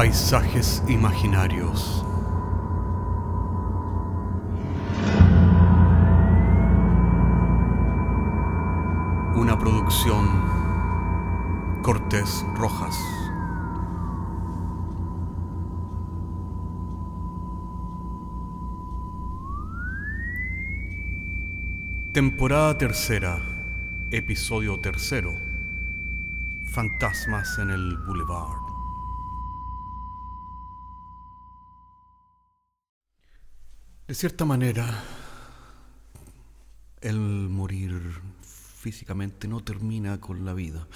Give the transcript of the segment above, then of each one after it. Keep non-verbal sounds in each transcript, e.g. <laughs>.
Paisajes imaginarios. Una producción Cortés Rojas. Temporada tercera, episodio tercero. Fantasmas en el Boulevard. De cierta manera, el morir físicamente no termina con la vida.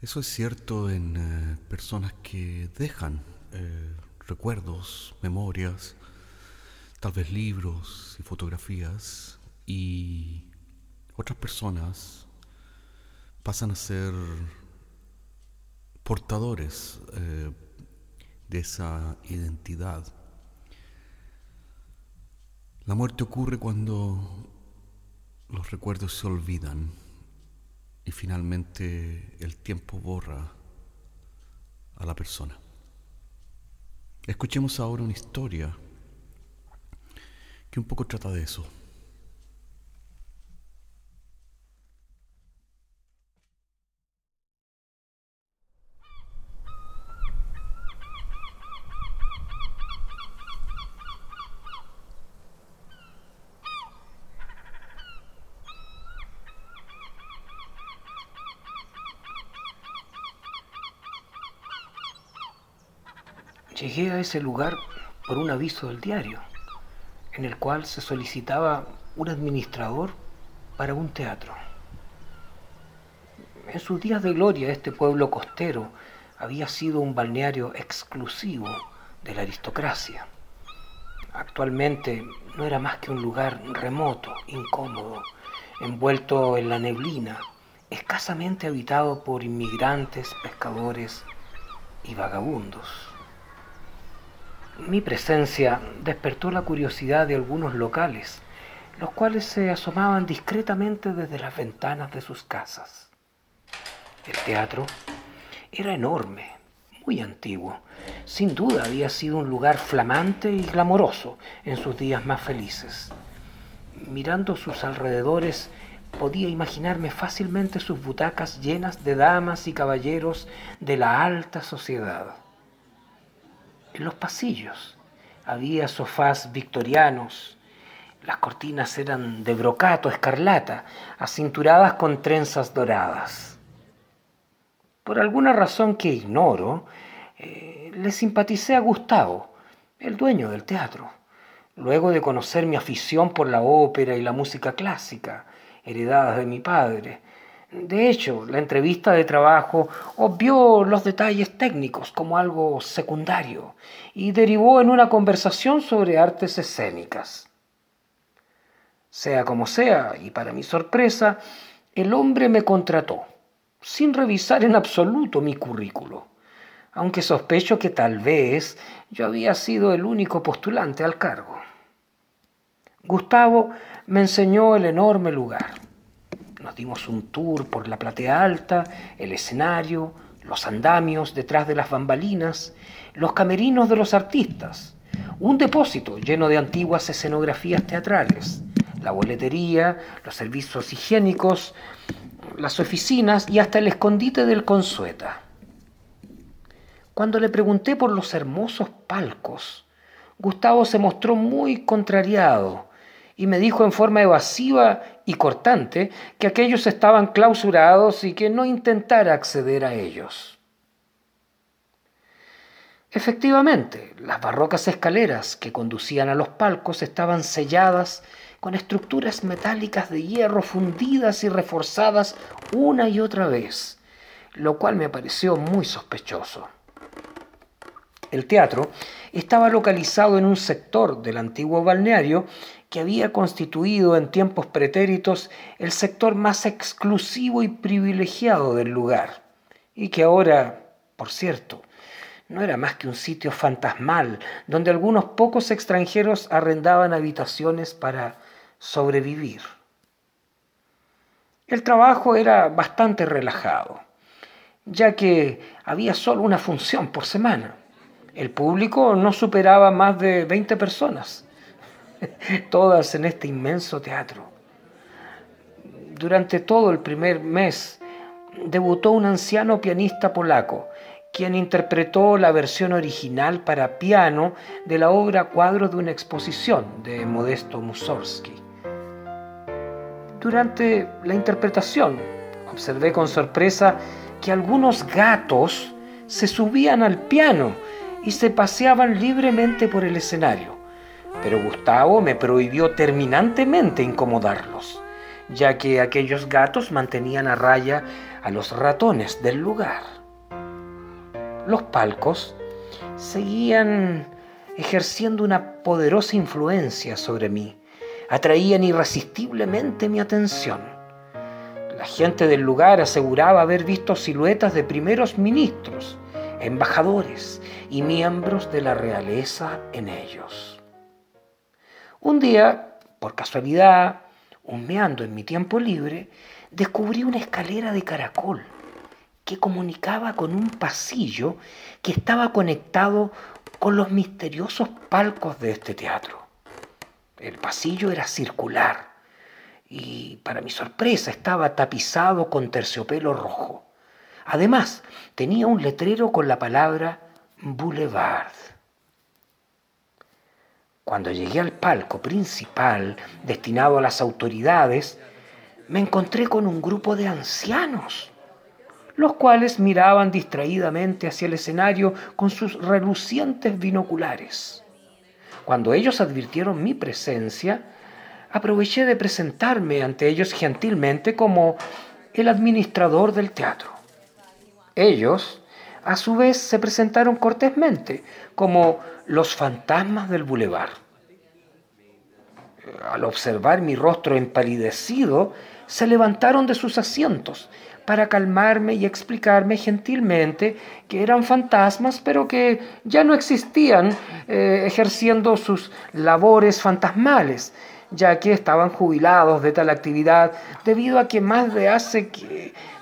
Eso es cierto en eh, personas que dejan eh, recuerdos, memorias, tal vez libros y fotografías, y otras personas pasan a ser portadores eh, de esa identidad. La muerte ocurre cuando los recuerdos se olvidan y finalmente el tiempo borra a la persona. Escuchemos ahora una historia que un poco trata de eso. Llegué a ese lugar por un aviso del diario, en el cual se solicitaba un administrador para un teatro. En sus días de gloria este pueblo costero había sido un balneario exclusivo de la aristocracia. Actualmente no era más que un lugar remoto, incómodo, envuelto en la neblina, escasamente habitado por inmigrantes, pescadores y vagabundos. Mi presencia despertó la curiosidad de algunos locales, los cuales se asomaban discretamente desde las ventanas de sus casas. El teatro era enorme, muy antiguo. Sin duda había sido un lugar flamante y glamoroso en sus días más felices. Mirando sus alrededores, podía imaginarme fácilmente sus butacas llenas de damas y caballeros de la alta sociedad. En los pasillos. Había sofás victorianos, las cortinas eran de brocato escarlata, acinturadas con trenzas doradas. Por alguna razón que ignoro, eh, le simpaticé a Gustavo, el dueño del teatro, luego de conocer mi afición por la ópera y la música clásica, heredadas de mi padre, de hecho, la entrevista de trabajo obvió los detalles técnicos como algo secundario y derivó en una conversación sobre artes escénicas. Sea como sea, y para mi sorpresa, el hombre me contrató, sin revisar en absoluto mi currículo, aunque sospecho que tal vez yo había sido el único postulante al cargo. Gustavo me enseñó el enorme lugar nos dimos un tour por la platea alta, el escenario, los andamios detrás de las bambalinas, los camerinos de los artistas, un depósito lleno de antiguas escenografías teatrales, la boletería, los servicios higiénicos, las oficinas y hasta el escondite del Consueta. Cuando le pregunté por los hermosos palcos, Gustavo se mostró muy contrariado y me dijo en forma evasiva y cortante que aquellos estaban clausurados y que no intentara acceder a ellos. Efectivamente, las barrocas escaleras que conducían a los palcos estaban selladas con estructuras metálicas de hierro fundidas y reforzadas una y otra vez, lo cual me pareció muy sospechoso. El teatro estaba localizado en un sector del antiguo balneario que había constituido en tiempos pretéritos el sector más exclusivo y privilegiado del lugar, y que ahora, por cierto, no era más que un sitio fantasmal donde algunos pocos extranjeros arrendaban habitaciones para sobrevivir. El trabajo era bastante relajado. ya que había solo una función por semana. El público no superaba más de 20 personas, <laughs> todas en este inmenso teatro. Durante todo el primer mes debutó un anciano pianista polaco, quien interpretó la versión original para piano de la obra Cuadros de una exposición de Modesto Mussorgsky. Durante la interpretación observé con sorpresa que algunos gatos se subían al piano y se paseaban libremente por el escenario, pero Gustavo me prohibió terminantemente incomodarlos, ya que aquellos gatos mantenían a raya a los ratones del lugar. Los palcos seguían ejerciendo una poderosa influencia sobre mí, atraían irresistiblemente mi atención. La gente del lugar aseguraba haber visto siluetas de primeros ministros, embajadores y miembros de la realeza en ellos. Un día, por casualidad, humeando en mi tiempo libre, descubrí una escalera de caracol que comunicaba con un pasillo que estaba conectado con los misteriosos palcos de este teatro. El pasillo era circular y, para mi sorpresa, estaba tapizado con terciopelo rojo. Además, tenía un letrero con la palabra Boulevard. Cuando llegué al palco principal destinado a las autoridades, me encontré con un grupo de ancianos, los cuales miraban distraídamente hacia el escenario con sus relucientes binoculares. Cuando ellos advirtieron mi presencia, aproveché de presentarme ante ellos gentilmente como el administrador del teatro. Ellos, a su vez, se presentaron cortésmente como los fantasmas del bulevar. Al observar mi rostro empalidecido, se levantaron de sus asientos para calmarme y explicarme gentilmente que eran fantasmas, pero que ya no existían eh, ejerciendo sus labores fantasmales, ya que estaban jubilados de tal actividad debido a que más de hace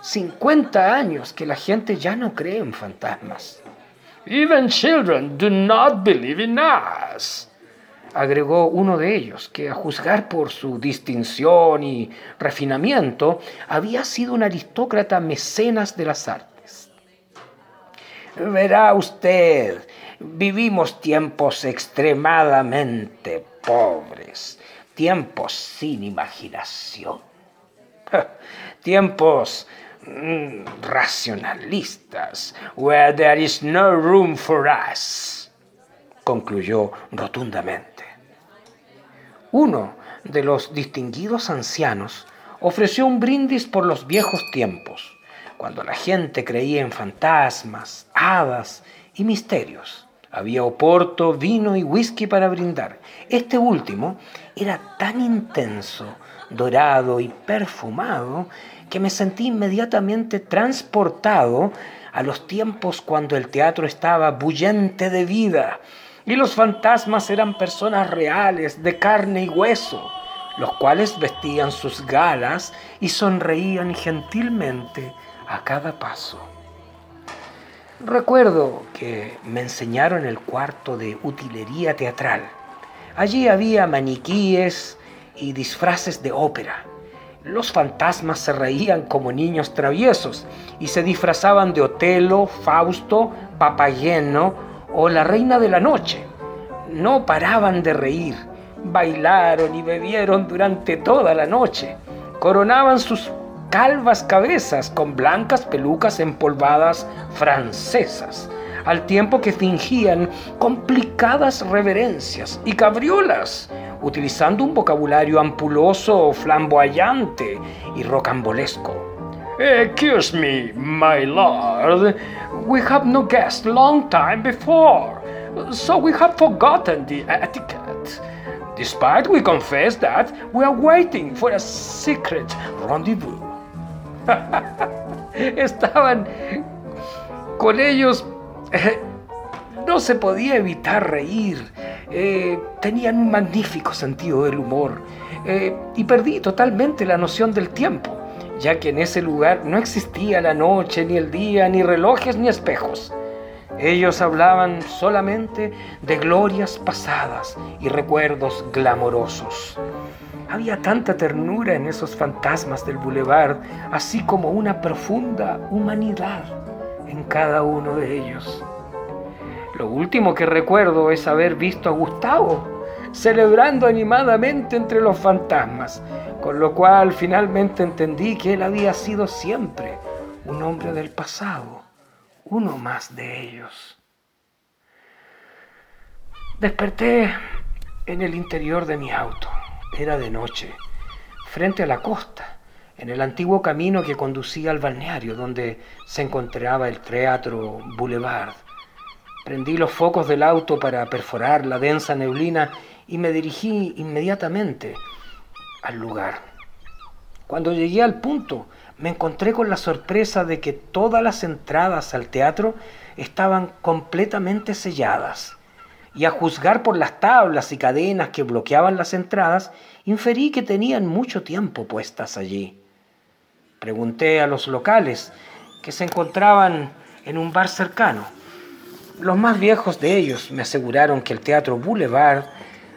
50 años que la gente ya no cree en fantasmas. Even children do not believe in us, agregó uno de ellos, que a juzgar por su distinción y refinamiento, había sido un aristócrata mecenas de las artes. Verá usted, vivimos tiempos extremadamente pobres tiempos sin imaginación, tiempos mm, racionalistas, where there is no room for us, concluyó rotundamente. Uno de los distinguidos ancianos ofreció un brindis por los viejos tiempos, cuando la gente creía en fantasmas, hadas y misterios. Había oporto, vino y whisky para brindar. Este último era tan intenso, dorado y perfumado que me sentí inmediatamente transportado a los tiempos cuando el teatro estaba bullente de vida y los fantasmas eran personas reales, de carne y hueso, los cuales vestían sus galas y sonreían gentilmente a cada paso. Recuerdo que me enseñaron el cuarto de utilería teatral. Allí había maniquíes y disfraces de ópera. Los fantasmas se reían como niños traviesos y se disfrazaban de Otelo, Fausto, Papageno o la Reina de la Noche. No paraban de reír, bailaron y bebieron durante toda la noche. Coronaban sus calvas cabezas con blancas pelucas empolvadas francesas, al tiempo que fingían complicadas reverencias y cabriolas, utilizando un vocabulario ampuloso, flamboyante y rocambolesco. Excuse me, my lord, we have no guest long time before, so we have forgotten the etiquette. Despite we confess that we are waiting for a secret rendezvous. <laughs> Estaban con ellos. Eh, no se podía evitar reír. Eh, tenían un magnífico sentido del humor. Eh, y perdí totalmente la noción del tiempo, ya que en ese lugar no existía la noche, ni el día, ni relojes, ni espejos. Ellos hablaban solamente de glorias pasadas y recuerdos glamorosos. Había tanta ternura en esos fantasmas del boulevard, así como una profunda humanidad en cada uno de ellos. Lo último que recuerdo es haber visto a Gustavo celebrando animadamente entre los fantasmas, con lo cual finalmente entendí que él había sido siempre un hombre del pasado, uno más de ellos. Desperté en el interior de mi auto, era de noche, frente a la costa, en el antiguo camino que conducía al balneario donde se encontraba el Teatro Boulevard. Prendí los focos del auto para perforar la densa neblina y me dirigí inmediatamente al lugar. Cuando llegué al punto, me encontré con la sorpresa de que todas las entradas al teatro estaban completamente selladas. Y a juzgar por las tablas y cadenas que bloqueaban las entradas, inferí que tenían mucho tiempo puestas allí. Pregunté a los locales, que se encontraban en un bar cercano. Los más viejos de ellos me aseguraron que el Teatro Boulevard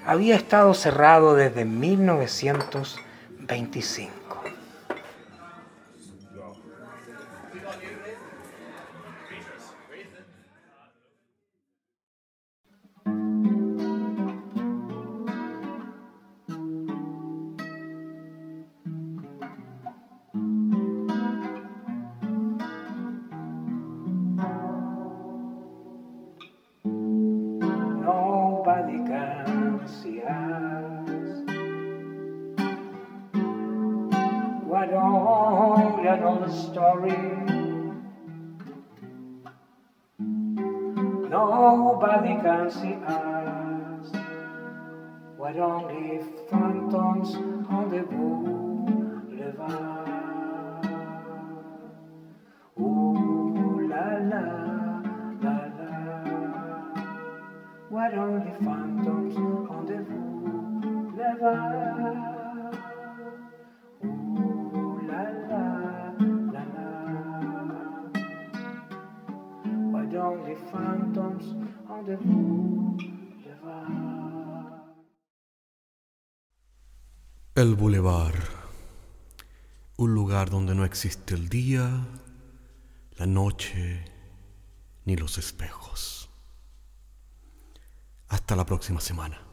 había estado cerrado desde 1925. The story. Nobody can see us. We're only phantoms on the boulevard. Ooh la la la la. We're only phantoms on the boulevard. El Boulevard, un lugar donde no existe el día, la noche ni los espejos. Hasta la próxima semana.